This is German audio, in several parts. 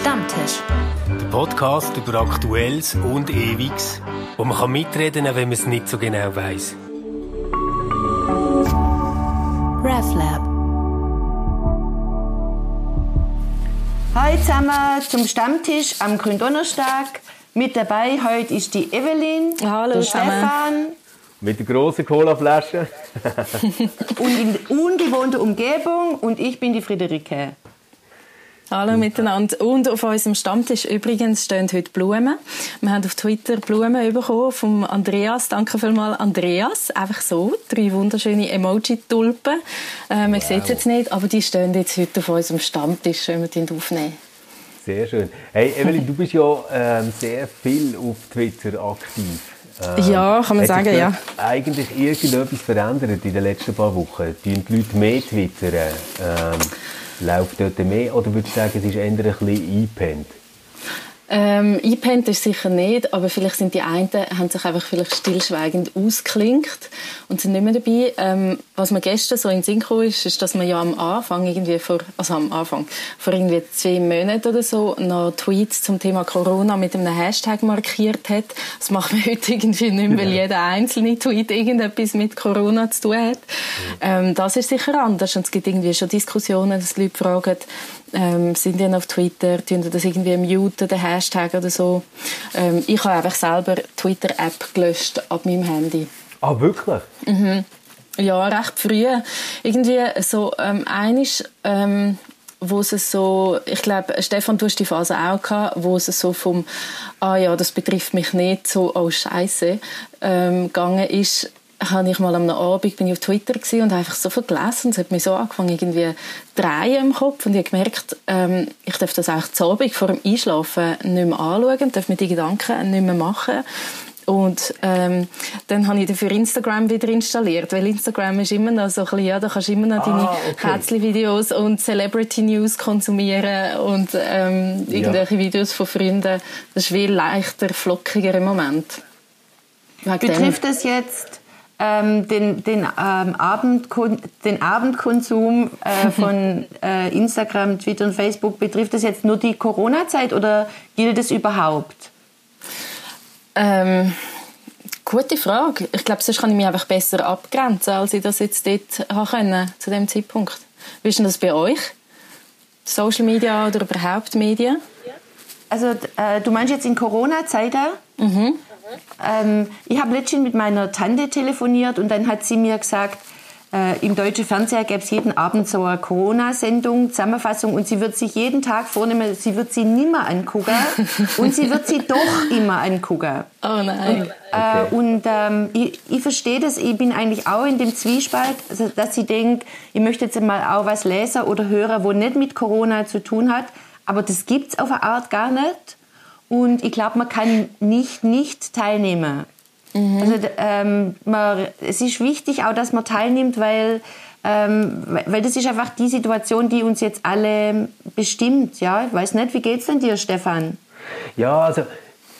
Stammtisch. Der Podcast über Aktuelles und Ewiges, wo man kann mitreden kann, wenn man es nicht so genau weiß. RefLab. Hallo zusammen zum Stammtisch am Gründonnerstag. Mit dabei heute ist die Evelyn, Hallo der zusammen. Stefan Mit der grossen Colaflasche. und in ungewohnter Umgebung und ich bin die Friederike. Hallo miteinander. Und auf unserem Stammtisch übrigens stehen heute Blumen. Wir haben auf Twitter Blumen bekommen vom Andreas. Danke vielmals, Andreas. Einfach so. Drei wunderschöne Emoji-Tulpen. Äh, man sieht es jetzt nicht, aber die stehen jetzt heute auf unserem Stammtisch, wenn wir die aufnehmen. Sehr schön. Hey Evelyn, du bist ja ähm, sehr viel auf Twitter aktiv. Ähm, Ja, kann man sagen, ja. Eigentlich irgendetwas verändert in den letzten paar Wochen? Tun die Leute mehr twittern? Ähm, läuft dort mehr? Oder würdest du sagen, es ist eher ein bisschen eingepennt? Ähm, eingepennt ist sicher nicht, aber vielleicht sind die einen, haben sich einfach vielleicht stillschweigend ausgeklinkt und sind nicht mehr dabei. Ähm, was mir gestern so in den Sinn gekommen ist, ist, dass man ja am Anfang irgendwie vor, also am Anfang, vor irgendwie zwei Monaten oder so noch Tweets zum Thema Corona mit einem Hashtag markiert hat. Das macht man heute irgendwie nicht mehr, weil jeder einzelne Tweet irgendetwas mit Corona zu tun hat. Ähm, das ist sicher anders und es gibt irgendwie schon Diskussionen, dass die Leute fragen, ähm, sind die auf Twitter, tun die das irgendwie muten, den Hashtag oder so. Ähm, ich habe einfach selber die Twitter-App gelöscht ab meinem Handy. Ah, wirklich? Ja, recht früh. Irgendwie so ähm, einisch, ähm, wo es so, ich glaube, Stefan, du hast die Phase auch gehabt, wo es so vom, ah ja, das betrifft mich nicht, so, oh Scheiße, ähm, gegangen ist, habe ich mal am Abend bin ich auf Twitter gewesen und habe einfach so viel gelesen es hat mir so angefangen irgendwie zu drehen im Kopf und ich habe gemerkt, ähm, ich darf das auch zu Abend vor dem Einschlafen nicht mehr anschauen, darf mir die Gedanken nicht mehr machen und ähm, dann habe ich den für Instagram wieder installiert, weil Instagram ist immer noch so ein bisschen, ja, da kannst du immer noch deine Ah, okay. Kätzli-Videos und Celebrity-News konsumieren und ähm, irgendwelche Videos von Freunden. Das ist viel leichter, flockiger im Moment. Wegen dem. Betrifft es jetzt ähm, den, den, ähm, Abendkon den Abendkonsum äh, von äh, Instagram, Twitter und Facebook? Betrifft es jetzt nur die Corona-Zeit oder gilt es überhaupt? Ähm, gute Frage. Ich glaube, sonst kann ich mich einfach besser abgrenzen, als ich das jetzt dort haben können, zu dem Zeitpunkt. Wie ist denn das bei euch? Social Media oder überhaupt Medien? Also äh, du meinst jetzt in Corona-Zeiten? Ähm, ich habe letztens mit meiner Tante telefoniert und dann hat sie mir gesagt, äh, im deutschen Fernseher gäbe es jeden Abend so eine Corona-Sendung, Zusammenfassung und sie wird sich jeden Tag vornehmen, sie wird sie nimmer angucken und sie wird sie doch immer angucken. Oh nein. Äh, und ähm, ich, ich verstehe das, ich bin eigentlich auch in dem Zwiespalt, also, dass ich denke, ich möchte jetzt mal auch was lesen oder hören, wo nicht mit Corona zu tun hat, aber das gibt es auf eine Art gar nicht. Und ich glaube, man kann nicht nicht teilnehmen. Also, d- ähm, man, es ist wichtig auch, dass man teilnimmt, weil, ähm, weil- weil das ist einfach die Situation, die uns jetzt alle bestimmt. Ja? Ich weiß nicht, wie geht's denn dir, Stefan? Ja, also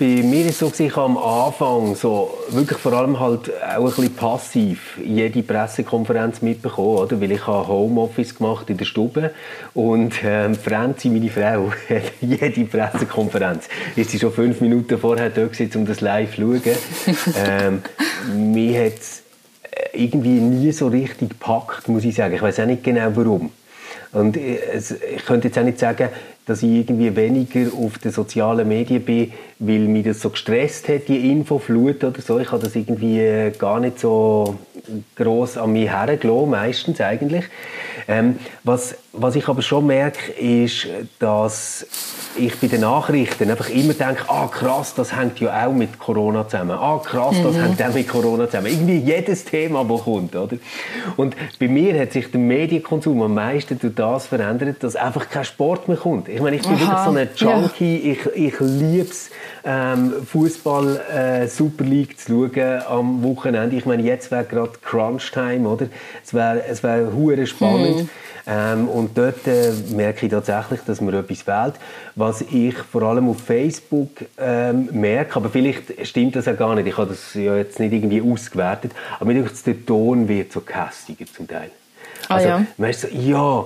bei mir ist es so, ich am Anfang so wirklich vor allem halt auch ein bisschen passiv jede Pressekonferenz mitbekommen, oder? Weil ich habe Homeoffice gemacht in der Stube und ähm, Franzi, meine Frau, hat jede Pressekonferenz ist sie schon fünf Minuten vorher da gewesen, um das live zu schauen. ähm, mir hat es irgendwie nie so richtig gepackt, muss ich sagen. Ich weiß auch nicht genau warum. Und es- ich könnte jetzt auch nicht sagen, dass ich irgendwie weniger auf den sozialen Medien bin, weil mich das so gestresst hat, die Infoflut oder so. Ich habe das irgendwie äh, gar nicht so groß an mich hergelassen, meistens eigentlich. Ähm, was, was ich aber schon merke, ist, dass ich bei den Nachrichten einfach immer denke, ah krass, das hängt ja auch mit Corona zusammen. Ah krass, das hängt auch mit Corona zusammen. Irgendwie jedes Thema, das kommt, oder? Und bei mir hat sich der Medienkonsum am meisten durch das verändert, dass einfach kein Sport mehr kommt. Ich meine, ich bin Aha, wirklich so ein Junkie. Ich, ich liebe es, ähm, Fußball äh, Super League zu schauen am Wochenende. Ich meine, jetzt wäre gerade Crunch Time, oder? Es wäre es wär hure spannend. Ähm, und dort äh, merke ich tatsächlich, dass mir etwas fehlt. Was ich vor allem auf Facebook ähm, merke, aber vielleicht stimmt das ja gar nicht, ich habe das ja jetzt nicht irgendwie ausgewertet, aber mir denke, der Ton wird so kästiger zum Teil. Ah, Also, ja. weißt du, ja,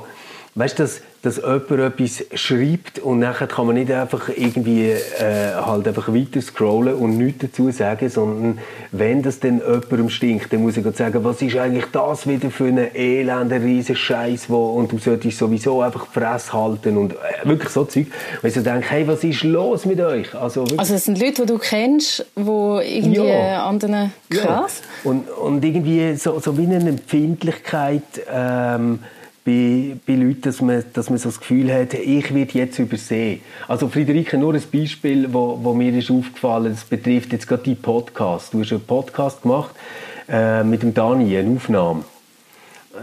weißt du, dass jemand etwas schreibt und nachher kann man nicht einfach irgendwie äh, halt einfach weiter scrollen und nichts dazu sagen, sondern wenn das dann jemandem stinkt, dann muss ich sagen, was ist eigentlich das wieder für ein elender riesen Scheiß, und du solltest sowieso einfach die Fresse halten und äh, wirklich so Zeug. Und ich so denke, hey, was ist los mit euch? Also, wirklich. also es sind Leute, die du kennst, die irgendwie ja. anderen krass. Ja. Und, und irgendwie so, so wie eine Empfindlichkeit ähm, bei, bei Leuten, dass man, dass man so das Gefühl hat, ich werde jetzt übersehen. Also Friederike, nur ein Beispiel, wo, wo mir ist aufgefallen, das betrifft jetzt gerade die Podcast. Du hast einen Podcast gemacht äh, mit dem Dani, eine Aufnahme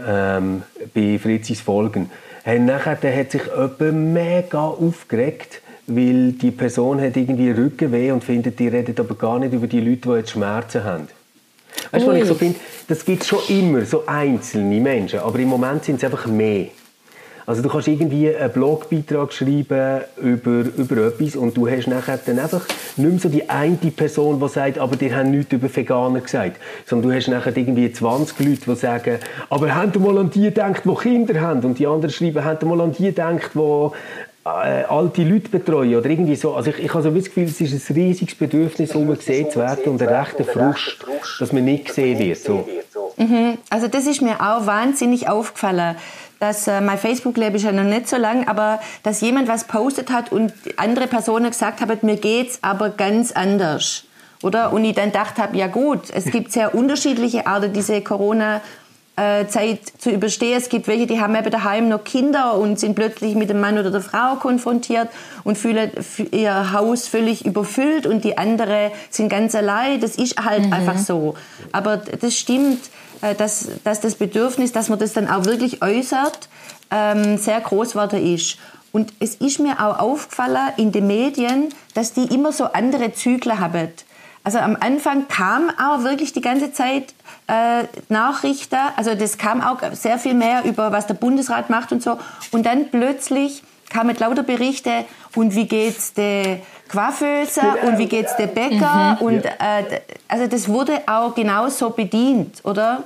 ähm, bei Fritzis Folgen. Und nachher der hat sich jemand mega aufgeregt, weil die Person hat irgendwie Rückenweh und findet, die redet aber gar nicht über die Leute, die jetzt Schmerzen haben. Weißt du, was ich so finde? Das gibt es schon immer, so einzelne Menschen. Aber im Moment sind es einfach mehr. Also du kannst irgendwie einen Blogbeitrag schreiben über, über etwas und du hast nachher dann einfach nicht mehr so die eine Person, die sagt, aber die haben nichts über Veganer gesagt. Sondern du hast nachher irgendwie 20 Leute, die sagen, aber haben mal an die gedacht, die Kinder haben? Und die anderen schreiben, haben mal an die gedacht, die äh, alte Leute betreuen oder irgendwie so. Also ich, ich habe so das Gefühl, es ist ein riesiges Bedürfnis, um gesehen zu werden und ein rechter Frust, dass man nicht gesehen wird. So. Mhm. Also das ist mir auch wahnsinnig aufgefallen dass äh, mein Facebook-Leben ist ja noch nicht so lang, aber dass jemand was postet hat und andere Personen gesagt haben, mir geht's aber ganz anders. Oder? Und ich dann gedacht habe, ja gut, es gibt sehr unterschiedliche Arten, diese Corona- Zeit zu überstehen. Es gibt welche, die haben eben daheim noch Kinder und sind plötzlich mit dem Mann oder der Frau konfrontiert und fühlen ihr Haus völlig überfüllt und die andere sind ganz allein. Das ist halt mhm. einfach so. Aber das stimmt, äh, dass, dass das Bedürfnis, dass man das dann auch wirklich äußert, ähm, sehr groß geworden ist. Und es ist mir auch aufgefallen in den Medien, dass die immer so andere Zyklen haben. Also am Anfang kam auch wirklich die ganze Zeit äh, Nachrichten, also das kam auch sehr viel mehr über, was der Bundesrat macht und so. Und dann plötzlich kamen lauter Berichte und wie geht's der Coiffeuse und wie geht's der Bäcker mhm. und äh, also das wurde auch genauso bedient, oder?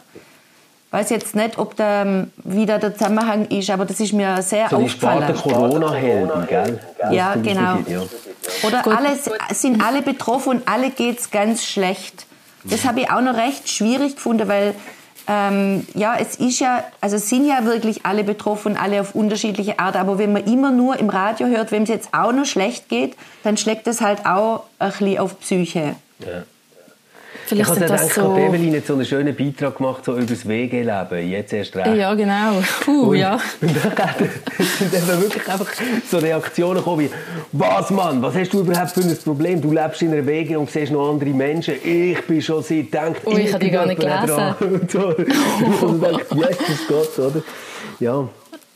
weiß jetzt nicht, ob da wieder der Zusammenhang ist, aber das ist mir sehr so aufgefallen. Die Corona-Helden, gell? Ja, genau. ja. Oder alle, sind alle betroffen und alle geht es ganz schlecht. Das habe ich auch noch recht schwierig gefunden, weil ähm, ja, es ist ja, also sind ja wirklich alle betroffen, alle auf unterschiedliche Art. Aber wenn man immer nur im Radio hört, wenn es jetzt auch noch schlecht geht, dann schlägt das halt auch ein bisschen auf Psyche. Ja. Vielleicht ich habe gedacht, so... Evelyn hat so einen schönen Beitrag gemacht so über das WG-Leben. Jetzt erst recht. Ja, genau. Uh, und, ja. Und dann sind dann wirklich einfach so Reaktionen gekommen wie «Was, Mann? Was hast du überhaupt für ein Problem? Du lebst in einer WG und siehst noch andere Menschen. Ich bin schon seit denkt oh, ich habe die gar nicht gelesen. Und so. Und dann «Yes, Gott», oder? Ja.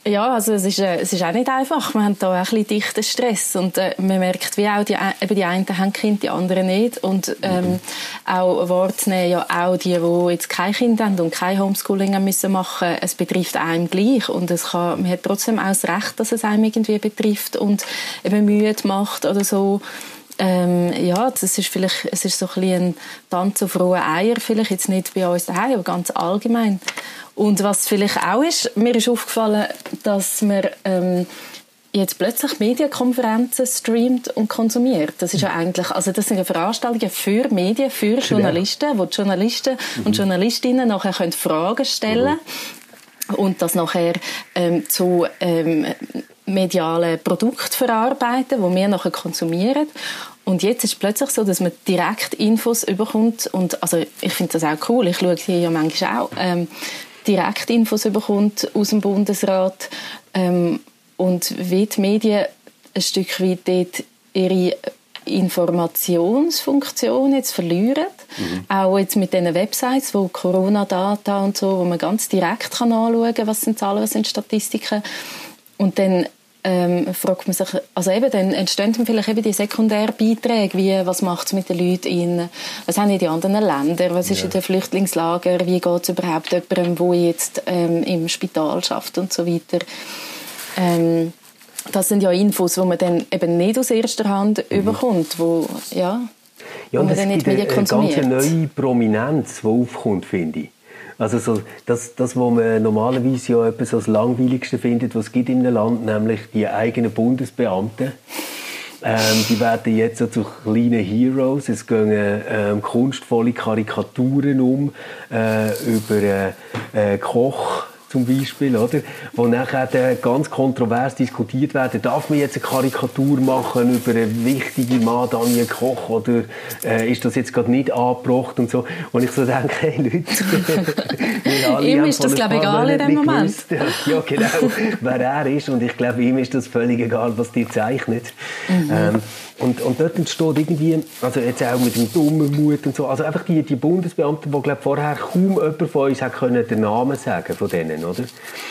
Ja, also es ist, äh, es ist auch nicht einfach. Wir haben da auch ein bisschen dichten Stress und äh, man merkt, wie auch die, eben die einen haben Kind, die anderen nicht und ähm, mhm. auch wahrzunehmen, ja auch die, die jetzt kein Kind haben und kein Homeschooling müssen machen, es betrifft einem gleich und es kann, man hat trotzdem auch das Recht, dass es einem irgendwie betrifft und eben müde macht oder so. Ähm, ja, das ist vielleicht, es ist so ein ein Tanz auf rohe Eier, vielleicht jetzt nicht bei uns daheim, aber ganz allgemein. Und was vielleicht auch ist, mir ist aufgefallen, dass man ähm, jetzt plötzlich Medienkonferenzen streamt und konsumiert. Das ist ja eigentlich, also das sind ja Veranstaltungen für Medien, für Journalisten, wo die Journalisten mhm. und Journalistinnen nachher können Fragen stellen mhm. und das nachher ähm, zu ähm, medialen Produkten verarbeiten, wo wir nachher konsumieren. Und jetzt ist es plötzlich so, dass man direkt Infos überkommt und also ich finde das auch cool. Ich schaue hier ja manchmal auch ähm, direkt Infos überkommt aus dem Bundesrat ähm, und wie die Medien ein Stück weit dort ihre Informationsfunktion jetzt verlieren. Mhm. Auch jetzt mit diesen Websites, wo Corona-Data und so, wo man ganz direkt kann anschauen kann, was sind Zahlen, was sind Statistiken. Und dann ähm, fragt man sich, also eben, dann entstehen dann vielleicht eben die Sekundärbeiträge, wie, was macht es mit den Leuten in, was haben die anderen Länder, was ist ja. in den Flüchtlingslager, wie geht es überhaupt jemandem, der jetzt ähm, im Spital schafft und so weiter. Ähm, das sind ja Infos, die man dann eben nicht aus erster Hand mhm. überkommt, wo, ja, ja, wo man dann nicht wieder konsumiert. eine ganz neue Prominenz, die aufkommt, finde ich. Also so, das, das, was man normalerweise ja etwas als langweiligste findet, was es gibt in einem Land, nämlich die eigenen Bundesbeamten. Ähm, die werden jetzt so zu kleinen Heroes. Es gehen ähm, kunstvolle Karikaturen um äh, über äh, äh, Koch zum Beispiel, oder? Wo nachher ganz kontrovers diskutiert werden, darf man jetzt eine Karikatur machen über einen wichtigen Mann, Daniel Koch, oder äh, ist das jetzt gerade nicht angebracht und so. Und ich so denke, hey Leute, ihm ist das, glaube ich, egal in dem Moment. ja, genau, wer er ist. Und ich glaube, ihm ist das völlig egal, was die zeichnet. Mhm. Ähm, und, und dort entsteht irgendwie, also jetzt auch mit dem dummen Mut und so, also einfach die, die Bundesbeamten, die glaub, vorher kaum jemand von uns hat können den Namen sagen von denen, oder?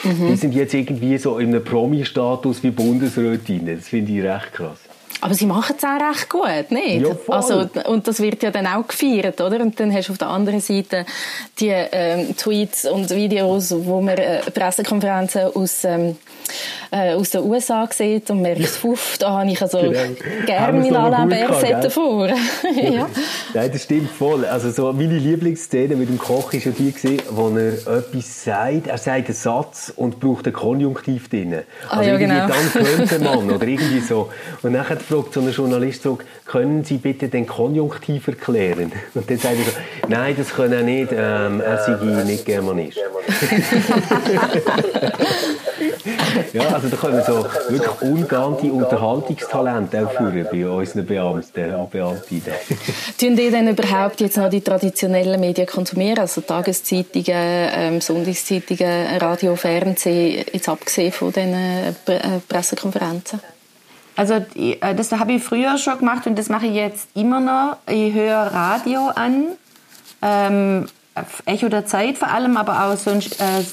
Mhm. Die sind jetzt irgendwie so in einem Promi-Status wie Bundesrätinnen. Das finde ich recht krass. Aber sie machen es auch recht gut, nicht? Ja, also, und das wird ja dann auch gefeiert, oder? Und dann hast du auf der anderen Seite die ähm, Tweets und Videos, wo man äh, Pressekonferenzen aus, ähm, äh, aus den USA sieht und merkt, fuff, da habe ich also genau. gerne meinen Alain Berset davor. ja. Nein, das stimmt voll. Also so meine Lieblingsszene mit dem Koch war ja die, gewesen, wo er etwas sagt, er sagt einen Satz und braucht einen Konjunktiv drin. Ah, also ah, ja, genau. dann könnte man oder irgendwie so. Und nachher fragt so ein Journalist so, können Sie bitte den Konjunktiv erklären? Und dann sagt er so, nein, das können er nicht, ähm, er sei nicht Germanist. ja, also da können wir so wirklich ungeahnte Unterhaltungstalente auch führen bei unseren Beamten und Beamtinnen. Tun die denn überhaupt jetzt noch die traditionellen Medien konsumieren, also Tageszeitungen, ähm, Sonntagszeitungen, Radio, Fernsehen, jetzt abgesehen von diesen äh, Pressekonferenzen? Also äh, das habe ich früher schon gemacht und das mache ich jetzt immer noch. Ich höre Radio an, ähm, Echo der Zeit vor allem, aber auch sonst äh,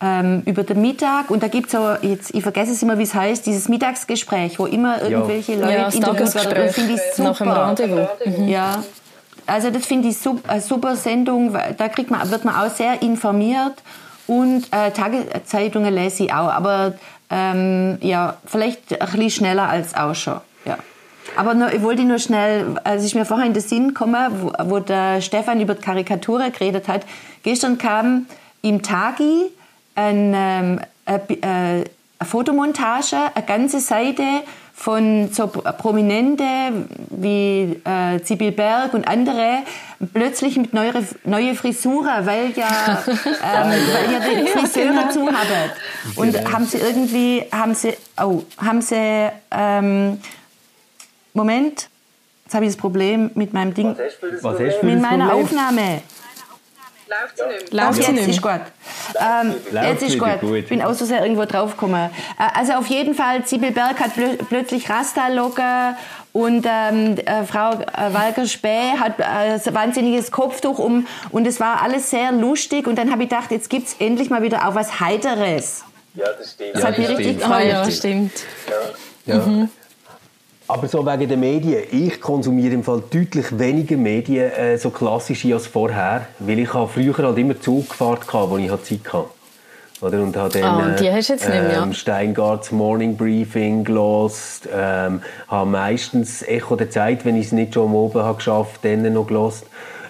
ähm, über den Mittag und da gibt es so, jetzt, ich vergesse es immer, wie es heißt, dieses Mittagsgespräch, wo immer irgendwelche ja. Leute ja, interviewt werden. Das finde ich super. Nach dem Rendezvous. Mhm. Ja, also das finde ich super, eine super Sendung, da kriegt man, wird man auch sehr informiert und äh, Tageszeitungen lese ich auch, aber ähm, ja, vielleicht ein bisschen schneller als auch schon. Ja. Aber nur, ich wollte nur schnell, als ich mir vorher in den Sinn gekommen, wo, wo der Stefan über die Karikatur geredet hat, gestern kam im Tagi ein, ähm, eine, eine Fotomontage, eine ganze Seite von so Prominente wie äh, Sibyl Berg und andere plötzlich mit neue, neue Frisuren, weil ja, ähm, weil ja die Friseure ja, zu haben. Und genau. haben sie irgendwie, haben sie, oh, haben sie, ähm, Moment, jetzt habe ich das Problem mit meinem Ding, mit meiner Aufnahme. Läuft sie nicht mehr? Läuft sie nicht Ist gut. Ähm, jetzt ist gut. gut. bin auch so sehr irgendwo draufgekommen. Äh, also auf jeden Fall, Sibyl Berg hat plö plötzlich Rasta-Locker und ähm, äh, Frau äh, Walker-Späh hat äh, ein wahnsinniges Kopftuch um und es war alles sehr lustig und dann habe ich gedacht, jetzt gibt es endlich mal wieder auch was Heiteres. Ja, das stimmt. Das ja, hat mich richtig gefallen. Ja, stimmt. Ja. ja. Mhm. Aber so wegen den Medien. Ich konsumiere im Fall deutlich weniger Medien, äh, so klassische als vorher. Weil ich habe früher halt immer Zug gefahren hatte, wo ich halt Zeit hatte. Oder? Und habe dann, oh, und die hast du jetzt nicht mehr, ähm, Steingarts Morning Briefing gelost, ähm, habe meistens Echo der Zeit, wenn ich es nicht schon am Oben habe geschafft, dann noch gelost.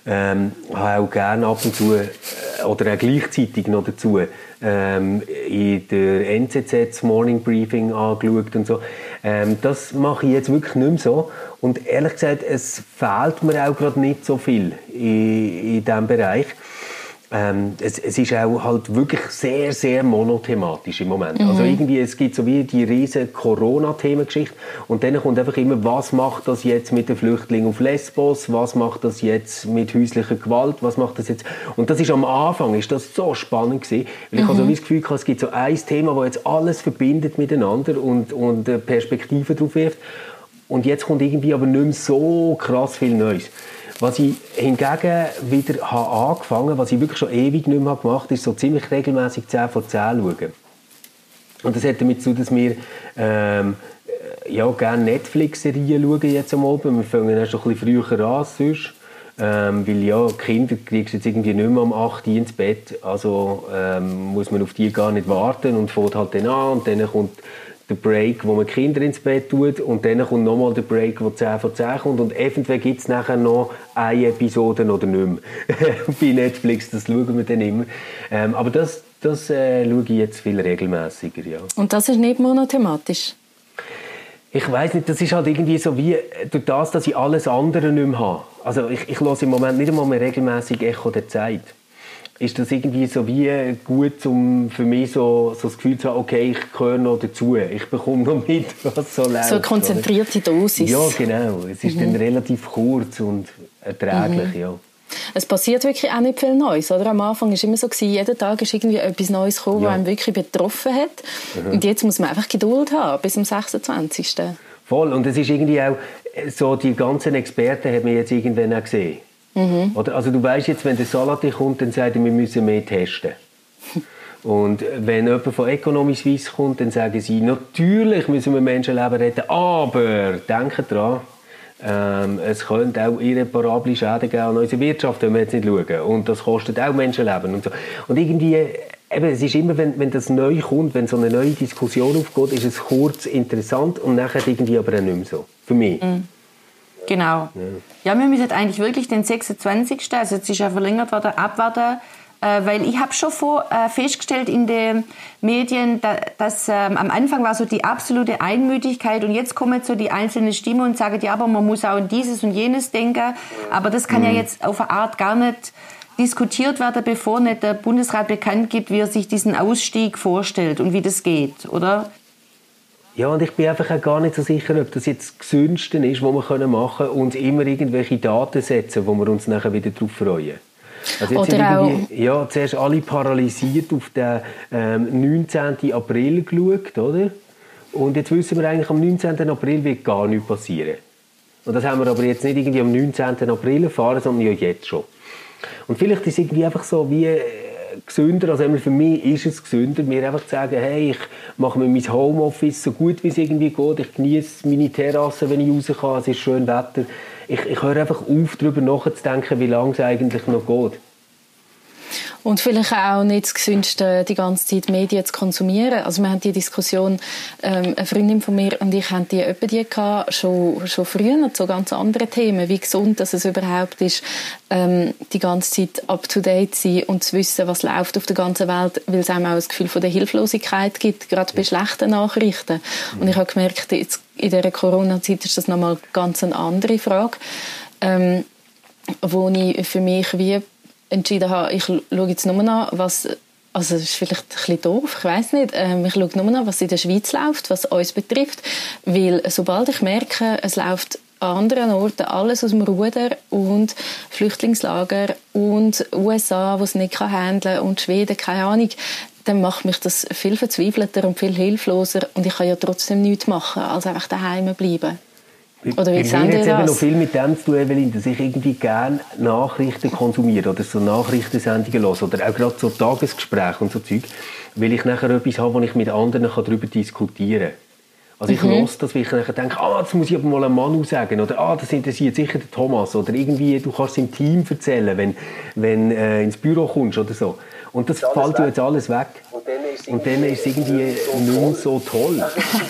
Ähm, habe auch gerne ab und zu, äh, oder auch gleichzeitig noch dazu, ähm, in der NZZ Morning Briefing angeschaut und so. Ähm, das mache ich jetzt wirklich nicht mehr so. Und ehrlich gesagt, es fehlt mir auch gerade nicht so viel in, in diesem Bereich. Ähm, es, es, ist auch halt wirklich sehr, sehr monothematisch im Moment. Mhm. Also irgendwie, es gibt so wie die riesige Corona-Themengeschichte und dann kommt einfach immer, was macht das jetzt mit den Flüchtlingen auf Lesbos, was macht das jetzt mit häuslicher Gewalt, was macht das jetzt... Und das ist am Anfang, ist das so spannend gewesen, weil ich mhm. habe so das Gefühl es gibt so ein Thema, das jetzt alles verbindet miteinander und, und Perspektiven drauf wirft. Und jetzt kommt irgendwie aber nicht mehr so krass viel Neues. Was ich hingegen wieder habe angefangen was ich wirklich schon ewig nicht mehr gemacht habe, ist so ziemlich regelmäßig 10 vor 10 schauen. Und das hat damit zu, dass wir ähm, ja, gerne Netflix-Serien schauen jetzt am Abend. Wir fangen erst ein bisschen früher an sonst. Ähm, weil ja, Kinder kriegst du jetzt irgendwie nicht mehr um 8 Uhr ins Bett. Also ähm, muss man auf die gar nicht warten und fährt halt dann an und dann kommt der Break, wo man Kinder ins Bett tut und dann kommt nochmal der Break, wo 10 von 10 kommt und eventuell gibt es nachher noch eine Episode oder nicht mehr. Bei Netflix, das schauen wir dann immer. Ähm, aber das, das äh, schaue ich jetzt viel regelmäßiger, ja. Und das ist nicht monothematisch? Ich weiß nicht, das ist halt irgendwie so wie durch das, dass ich alles andere nicht mehr habe. Also ich, ich höre im Moment nicht einmal mehr regelmäßig Echo der Zeit. Ist das irgendwie so wie gut, um für mich so, so das Gefühl zu haben, okay, ich gehöre noch dazu, ich bekomme noch mit, was so läuft. So eine konzentrierte Dosis. Ja, genau. Es ist mhm. dann relativ kurz und erträglich, mhm. ja. Es passiert wirklich auch nicht viel Neues. Oder? Am Anfang war es immer so, gewesen, jeden Tag ist irgendwie etwas Neues gekommen, ja. was einen wirklich betroffen hat. Mhm. Und jetzt muss man einfach Geduld haben, bis zum 26. Voll. Und es ist irgendwie auch so, die ganzen Experten haben wir jetzt irgendwann auch gesehen. Mhm. Oder, also du weißt jetzt, wenn der Salat kommt, dann sagt er, wir müssen mehr testen. Und wenn jemand von Economy Suisse kommt, dann sagen sie, natürlich müssen wir Menschenleben retten, aber denken dran, ähm, es könnte auch irreparable Schäden geben an unserer Wirtschaft, wenn wir jetzt nicht schauen. Und das kostet auch Menschenleben. Und, so. und irgendwie, eben, es ist immer, wenn, wenn das neu kommt, wenn so eine neue Diskussion aufgeht, ist es kurz interessant und nachher irgendwie aber auch nicht mehr so. Für mich. Mhm. Genau. Ja. wir müssen eigentlich wirklich den 26. Also jetzt ist ja verlängert worden, abwarten, äh, weil ich habe schon vor, äh, festgestellt in den Medien, da, dass ähm, am Anfang war so die absolute Einmütigkeit und jetzt kommen so die einzelnen Stimmen und sagen, ja, aber man muss auch an dieses und jenes denken. Aber das kann mhm. ja jetzt auf eine Art gar nicht diskutiert werden, bevor nicht der Bundesrat bekannt gibt, wie er sich diesen Ausstieg vorstellt und wie das geht, oder? Ja, und ich bin einfach auch gar nicht so sicher, ob das jetzt das Gesündeste ist, was wir machen können und immer irgendwelche Daten setzen, wo wir uns nachher wieder darauf freuen. Also jetzt Oder auch... Ja, zuerst alle paralysiert auf den ähm, 19. April geschaut, oder? Und jetzt wissen wir eigentlich, am 19. April wird gar nichts passieren. Und das haben wir aber jetzt nicht irgendwie am 19. April erfahren, sondern ja jetzt schon. Und vielleicht ist es irgendwie einfach so wie gesünder, also für mich ist es gesünder, mir einfach zu sagen, hey, ich mache mir mein Homeoffice so gut wie es irgendwie geht, ich genieße meine Terrasse, wenn ich raus kann, es ist schön Wetter. Ich, ich höre einfach auf, darüber nachzudenken, wie lange es eigentlich noch geht. Und vielleicht auch nicht das Gesündeste, die ganze Zeit Medien zu konsumieren. Also wir haben die Diskussion, ähm, eine Freundin von mir und ich haben die etwa die gehabt, schon, schon früher zu ganz anderen Themen, wie gesund dass es überhaupt ist, ähm, die ganze Zeit up-to-date zu sein und zu wissen, was läuft auf der ganzen Welt, weil es einem auch das Gefühl von der Hilflosigkeit gibt, gerade bei schlechten Nachrichten. Und ich habe gemerkt, jetzt in dieser Corona-Zeit ist das nochmal ganz eine andere Frage, ähm, wo ich für mich wie entschieden habe, ich schaue jetzt nur noch, was also das ist vielleicht ein bisschen doof, ich weiß nicht. Ähm, ich schaue nur noch, was in der Schweiz läuft, was uns betrifft. Weil sobald ich merke, es läuft an anderen Orten alles aus dem Ruder und Flüchtlingslager und USA, die es nicht handeln kann und Schweden, keine Ahnung, dann macht mich das viel verzweifelter und viel hilfloser und ich kann ja trotzdem nichts machen, als einfach daheim bleiben. Oder wie mir hat eben noch viel mit dem zu tun, Evelyn, dass ich irgendwie gerne Nachrichten konsumiere oder so Nachrichtensendungen höre oder auch gerade so Tagesgespräche und so Zeug, weil ich nachher etwas habe, wo ich mit anderen darüber diskutieren kann. Also ich mhm. höre das, weil ich nachher denke, ah, das muss ich aber mal einem Mann sagen oder ah, das interessiert sicher den Thomas oder irgendwie, du kannst es im Team erzählen, wenn, wenn äh, ins Büro kommst oder so. Und das fällt ja jetzt alles weg. Und dann ist es irgendwie nicht mehr so toll.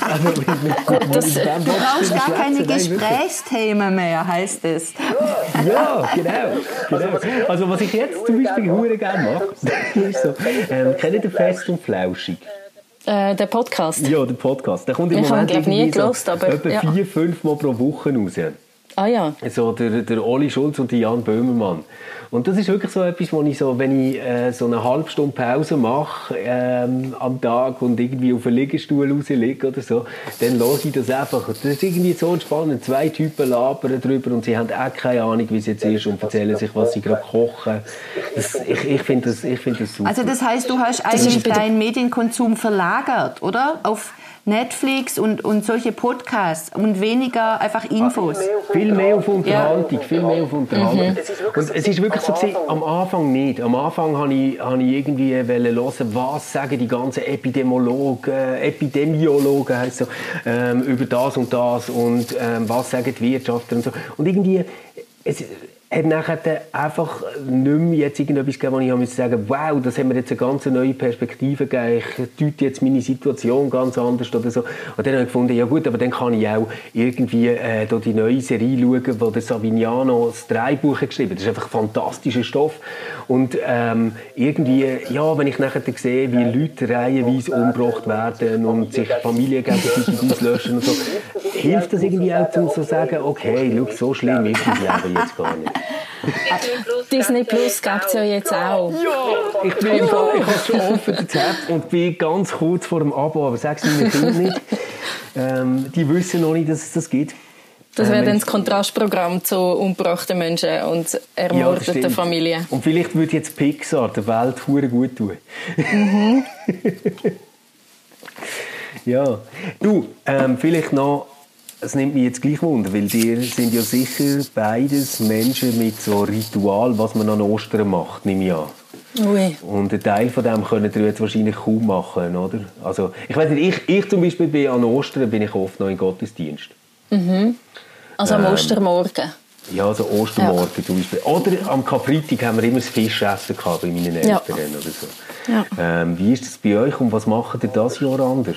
also, das, du brauchst gar keine Gesprächsthemen mehr, heißt es. ja, genau, genau. Also was ich jetzt zum Beispiel hure gerne mache, ist so, ähm, kennt ihr Fest und Flauschig? Äh, der Podcast? Ja, der Podcast. Der kommt im ich Moment habe nie gelost, so aber etwa ja. vier, fünf Mal pro Woche raus. Ah ja. So der, der Oli Schulz und die Jan Böhmermann. Und das ist wirklich so etwas, wo ich so, wenn ich äh, so eine halbe Stunde Pause mache ähm, am Tag und irgendwie auf einem Liegestuhl rausliege oder so, dann höre ich das einfach. Das ist irgendwie so entspannend. Zwei Typen labern drüber und sie haben auch keine Ahnung, wie es jetzt ist und erzählen sich, was sie gerade kochen. Das, ich ich finde das, find das super. Also das heißt, du hast eigentlich deinen Medienkonsum verlagert, oder? Auf Netflix und, und solche Podcasts und weniger einfach Infos. Viel mehr auf Unterhaltung, ja. viel mehr auf Unterhaltung. Mhm. Und es ist wirklich so gewesen, am Anfang nicht. Am Anfang habe ich, habe ich irgendwie hören, was sagen die ganzen Epidemiologen, Epidemiologen heisst so, ähm, über das und das und ähm, was sagen die Wirtschaftler und so. Und irgendwie, es, hat nachher einfach nicht mehr jetzt irgendetwas gegeben, wo ich habe sagen wow, das hat mir jetzt eine ganz neue Perspektive gegeben, ich deute jetzt meine Situation ganz anders oder so. Und dann habe ich gefunden, ja gut, aber dann kann ich auch irgendwie äh, die neue Serie schauen, wo der Savignano das Drehbuch geschrieben hat. Das ist einfach fantastischer Stoff. Und ähm, irgendwie, ja, wenn ich nachher sehe, wie Leute reihenweise umgebracht werden und sich Familien gegenseitig auslöschen und so, hilft das irgendwie auch, um zu sagen, okay, schau, so schlimm ist das Leben jetzt gar nicht. Disney Plus gibt es ja jetzt auch. Ja, ich bin im Fall, ich habe schon offen Rezept und bin ganz kurz vor dem Abo, aber sag es meinen Kindern nicht. Ähm, die wissen noch nicht, dass es das gibt. Das wäre Ähm, dann das Kontrastprogramm zu umgebrachten Menschen und Ja, das ermordeten stimmt. Familien. Und vielleicht würde jetzt Pixar der Welt hure gut tun. Mhm. ja. Du, ähm, vielleicht noch, es nimmt mich jetzt gleich wunder, weil dir sind ja sicher beides Menschen mit so Ritual, was man an Ostern macht, nehme ich an. Ui. Und einen Teil von dem könnt ihr jetzt wahrscheinlich kaum machen, oder? Also, ich weiß nicht, ich, ich zum Beispiel bin an Ostern bin ich oft noch im Gottesdienst. Also Ähm. am Ostermorgen. Ja, also Ostermorgen zum Beispiel. Oder am Karfreitag haben wir immer das Fischessen gehabt bei meinen Eltern Ja. oder so. Ja. Ähm, wie ist das bei euch und was macht ihr das Jahr anders?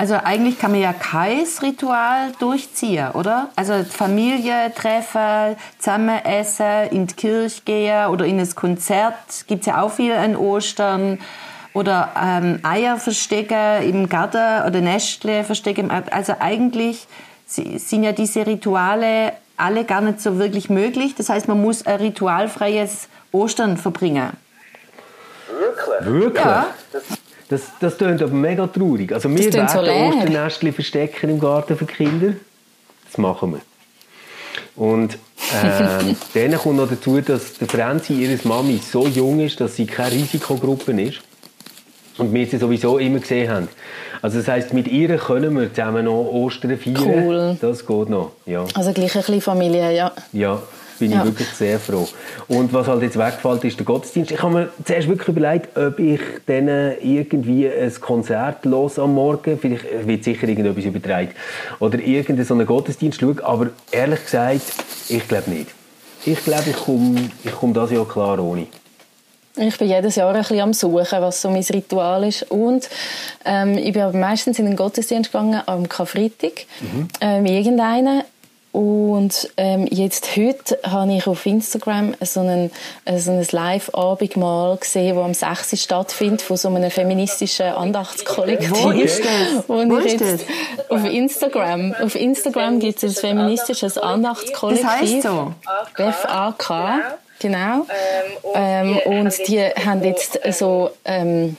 Also eigentlich kann man ja kein Ritual durchziehen, oder? Also Familie treffen, zusammen essen, in die Kirche gehen oder in ein Konzert. Gibt es ja auch viel an Ostern. Oder ähm, Eier verstecken im Garten oder Nestle verstecken. im Garten. Also eigentlich si- sind ja diese Rituale alle gar nicht so wirklich möglich. Das heißt, man muss ein ritualfreies Ostern verbringen. Wirklich? Wirklich? Ja. Das, das klingt aber mega traurig. Also wir so werden leer. Osternestchen verstecken im Garten für Kinder. Das machen wir. Und ähm, dann kommt noch dazu, dass der Franzi, ihre Mami, so jung ist, dass sie keine Risikogruppe ist. Und wir sie sowieso immer gesehen haben. Also das heisst, mit ihr können wir zusammen noch Ostern feiern. Cool. Das geht noch, ja. Also gleich ein bisschen Familie, ja. Ja, bin Ja. ich wirklich sehr froh. Und was halt jetzt weggefällt, ist der Gottesdienst. Ich habe mir zuerst wirklich überlegt, ob ich denen irgendwie ein Konzert los am Morgen, vielleicht wird sicher irgendetwas übertragen, oder irgendeinen so einen Gottesdienst schaue, aber ehrlich gesagt, ich glaube nicht. Ich glaube, ich komme ich komm das Jahr klar ohne. Ich bin jedes Jahr ein bisschen am Suchen, was so mein Ritual ist. Und ähm, ich bin aber meistens in den Gottesdienst gegangen am Karfreitag, ähm, irgendeinen. Und ähm, jetzt heute habe ich auf Instagram so einen, äh, so ein Live-Abendmahl gesehen, das am 6. stattfindet, von so einem feministischen Andachtskollektiv. Wo ist das? Wo Wo ich ist jetzt auf Instagram. Auf Instagram gibt es ein feministisches Andachtskollektiv. Das heisst so? FAK, genau. Ähm, und die haben jetzt so... Ähm,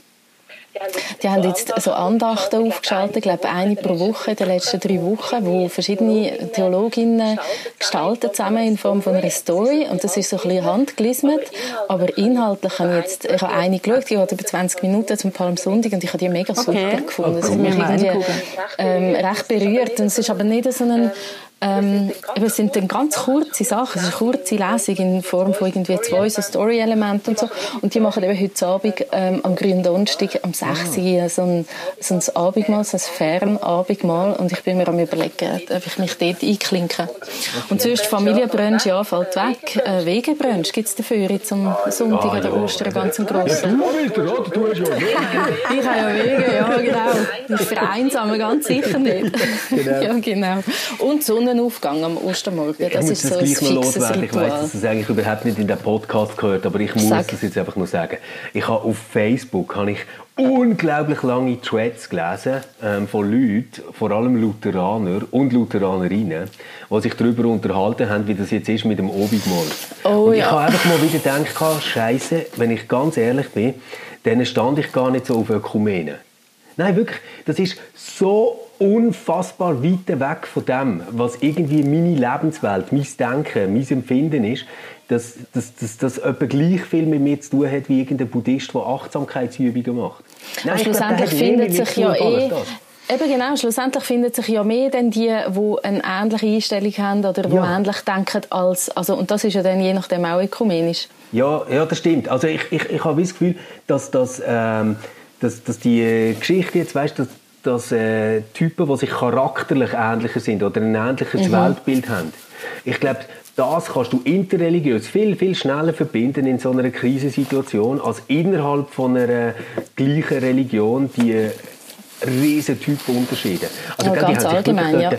die haben jetzt so Andachten aufgeschaltet, ich glaube eine pro Woche in den letzten drei Wochen, wo verschiedene Theologinnen gestalten zusammen in Form von einer Story und das ist so ein bisschen handgelismet, aber inhaltlich habe ich jetzt, ich habe eine geschaut, die hat über 20 Minuten zum Palmsonntag und ich habe die mega super Okay. gefunden. Das hat mich irgendwie ähm, recht berührt und es ist aber nicht so ein ähm, es sind dann ganz kurze Sachen, es ist eine kurze Lesung in Form von irgendwie zwei so Story-Elementen und so. Und die machen eben heute Abend ähm, am grünen Donnerstag am 6. Uhr so ein, so ein Abendmahl, so ein Fernabendmahl. Und ich bin mir am überlegen, ob ich mich dort einklinke. Und sonst Familienbrunch, ja, fällt weg. Äh, Wegebrunch gibt es dafür jetzt am Sonntag oder Ostern ganz einen grossen. wieder, oder? Du hast ja Ich habe ja Wege, ja genau. Die vereinsamen ganz sicher nicht. Genau. Ja, genau. Und Sonnenaufgang am Ostermorgen, Ich das muss ist so das ein fixes loswerden. Ich weiß, dass das eigentlich überhaupt nicht in den Podcast gehört, aber ich muss Sag. das jetzt einfach noch sagen. Ich habe auf Facebook habe ich unglaublich lange Threads gelesen ähm, von Leuten, vor allem Lutheraner und Lutheranerinnen, die sich darüber unterhalten haben, wie das jetzt ist mit dem Obigmal. Oh, und ich ja. habe einfach mal wieder gedacht, Scheiße, wenn ich ganz ehrlich bin, dann stand ich gar nicht so auf Ökumene. Nein, wirklich, das ist so unfassbar weit weg von dem, was irgendwie meine Lebenswelt, mein Denken, mein Empfinden ist, dass dass, dass das etwa gleich viel mit mir zu tun hat wie irgendein Buddhist, der Achtsamkeitsübungen macht. Ich der schlussendlich findet sich ja eh... das. Eben genau, schlussendlich findet sich ja mehr dann die, die eine ähnliche Einstellung haben oder die Ja. ähnlich denken als... Also, und das ist ja dann je nachdem auch ökumenisch. Ja, ja, das stimmt. Also ich, ich, ich habe das Gefühl, dass, dass, ähm, dass, dass die Geschichte jetzt, weißt, dass, dass äh, Typen, die sich charakterlich ähnlicher sind oder ein ähnliches Mhm. Weltbild haben, ich glaube, das kannst du interreligiös viel, viel schneller verbinden in so einer Krisensituation als innerhalb von einer gleichen Religion, die riesen Typenunterschiede. Also Ja, ganz allgemein, ja.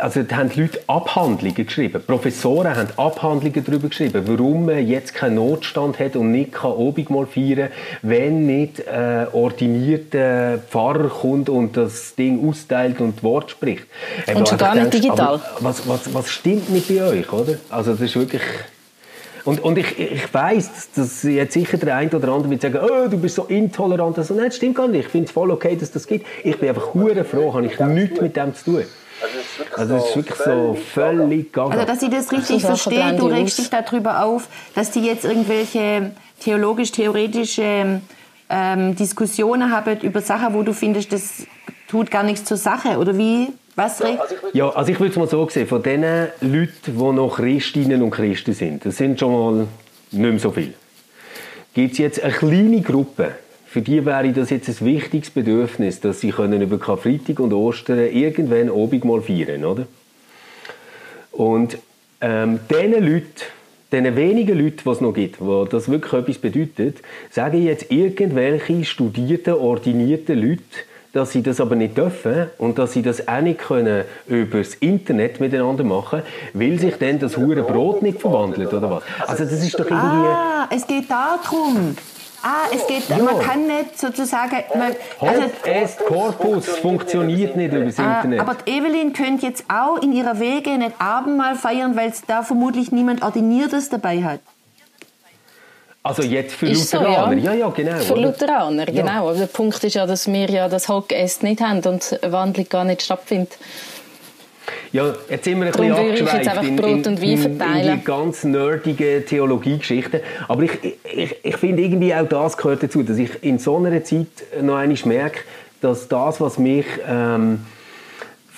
Also da haben die Leute Abhandlungen geschrieben. Professoren haben Abhandlungen darüber geschrieben, warum man jetzt keinen Notstand hat und nicht kann Obig mal feiern wenn nicht äh, ordinierter Pfarrer kommt und das Ding austeilt und Wort spricht. Und schon gar nicht denkst, digital. Was, was, was stimmt nicht bei euch, oder? Also das ist wirklich... Und, und ich, ich weiss, dass jetzt sicher der eine oder andere wird sagen, oh, du bist so intolerant. Also, nein, das stimmt gar nicht. Ich finde es voll okay, dass das gibt. Ich bin einfach hure froh, habe ich nichts mit dem zu tun. Also es ist wirklich Also so völlig gaga. Also, dass ich das richtig verstehe, du regst dich darüber auf, dass die jetzt irgendwelche theologisch-theoretische ähm, Diskussionen haben über Sachen, wo du findest, das tut gar nichts zur Sache. Oder wie? Was? Re- Also ich Ja, also ich würde es mal so sehen, von den Leuten, die noch Christinnen und Christen sind, das sind schon mal nicht mehr so viele, gibt es jetzt eine kleine Gruppe, für die wäre das jetzt ein wichtiges Bedürfnis, dass sie können über Karfreitag und Ostern irgendwann Obig mal feiern, oder? Und ähm, diesen Leuten, diesen wenigen Leuten, die es noch gibt, wo das wirklich etwas bedeutet, sagen jetzt irgendwelche studierten, ordinierten Leute, dass sie das aber nicht dürfen und dass sie das auch nicht können über das Internet miteinander machen, weil sich dann das hure Brot nicht verwandelt oder was? Also das ist doch irgendwie Ah, es geht darum. Ah, es geht, man kann nicht sozusagen. Man, also, est Corpus funktioniert nicht über das ah, Internet. aber die Evelyn könnte jetzt auch in ihrer Wege nicht Abendmahl feiern, weil es da vermutlich niemand Ordiniertes dabei hat. Also jetzt für Ist so, Lutheraner, ja. ja, ja, genau. Für oder? Lutheraner, Ja. genau. Aber der Punkt ist ja, dass wir ja das Hockest nicht haben und eine Wandlung gar nicht stattfindet. Ja, jetzt sind wir ein Darum bisschen würde ich jetzt abgeschweift einfach in, in, in, in die ganz nerdige Theologiegeschichten. Aber ich, ich, ich finde irgendwie auch das gehört dazu, dass ich in so einer Zeit noch einmal merke, dass das, was mich ähm,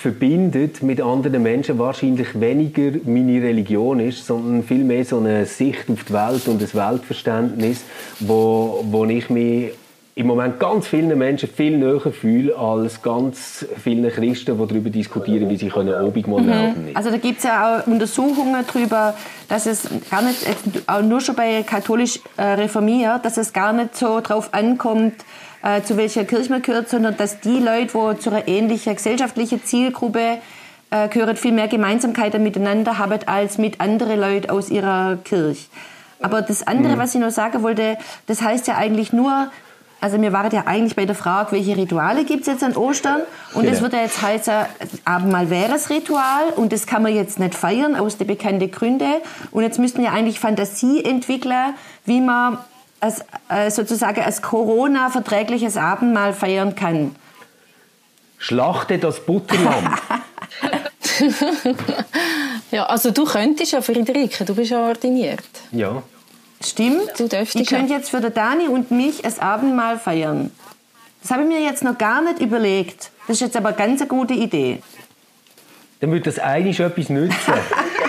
verbindet mit anderen Menschen, wahrscheinlich weniger meine Religion ist, sondern vielmehr so eine Sicht auf die Welt und das Weltverständnis, wo, wo ich mich im Moment ganz vielen Menschen viel näher fühle als ganz vielen Christen, die darüber diskutieren, wie sie können Obig melden können. Also da gibt es ja auch Untersuchungen darüber, dass es gar nicht, auch nur schon bei katholisch äh, reformiert, dass es gar nicht so drauf ankommt, äh, zu welcher Kirche man gehört, sondern dass die Leute, die zu einer ähnlichen gesellschaftlichen Zielgruppe äh, gehören, viel mehr Gemeinsamkeiten miteinander haben als mit anderen Leuten aus ihrer Kirche. Aber das andere, was ich noch sagen wollte, das heißt ja eigentlich nur, also mir war ja eigentlich bei der Frage, welche Rituale gibt es jetzt an Ostern? Und es Genau. wird ja jetzt heißen, Abendmahl wäre das Ritual und das kann man jetzt nicht feiern aus den bekannten Gründen. Und jetzt müssten wir eigentlich Fantasie entwickeln, wie man als, äh, sozusagen als Corona-verträgliches Abendmahl feiern kann. Schlachte das Butterlamm. Ja, also du könntest ja, Friederike, du bist ja ordiniert. ja. Stimmt? Du dürftest ich könnte ja. jetzt für den Dani und mich ein Abendmahl feiern. Das habe ich mir jetzt noch gar nicht überlegt. Das ist jetzt aber ganz eine gute Idee. Dann würde das eigentlich etwas nützen.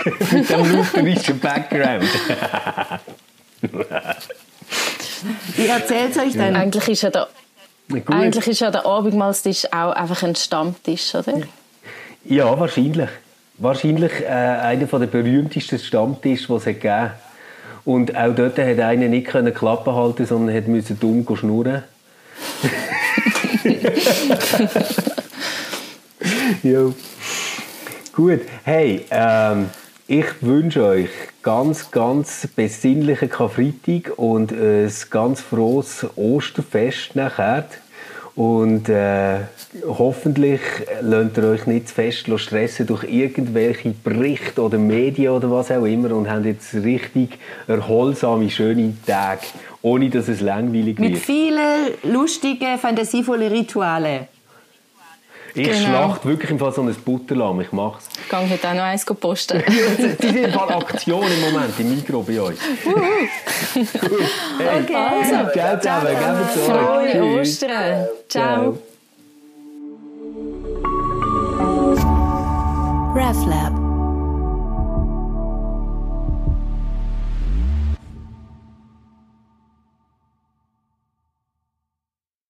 Mit dem lutherischen Background. Wie erzählt euch dann? Eigentlich ist ja der, eigentlich ist ja der Abendmahlstisch auch einfach ein Stammtisch, oder? Ja, wahrscheinlich. Wahrscheinlich äh, einer der berühmtesten Stammtische, die es gegeben hat. Und auch dort hat einer nicht können Klappe halten, sondern hat müssen dumm schnurren. jo. Gut. Hey, ähm, ich wünsche euch ganz, ganz besinnlichen Karfreitag und ein ganz frohes Osterfest nachher. Und äh, hoffentlich lasst ihr euch nicht zu fest stressen durch irgendwelche Berichte oder Medien oder was auch immer und habt jetzt richtig erholsame, schöne Tage, ohne dass es langweilig Mit wird. vielen lustigen, fantasievollen Ritualen. Ich Genau. schlacht wirklich im Fall so ein Butterlamm, ich mach's. Ich gehe heute auch noch eins posten. Die sind im Fall Aktion im Moment im Mikro bei euch. Hey, Okay. Also, ciao zusammen, gebt es euch. Frohe. Ostern. Ciao. Ciao. RefLab.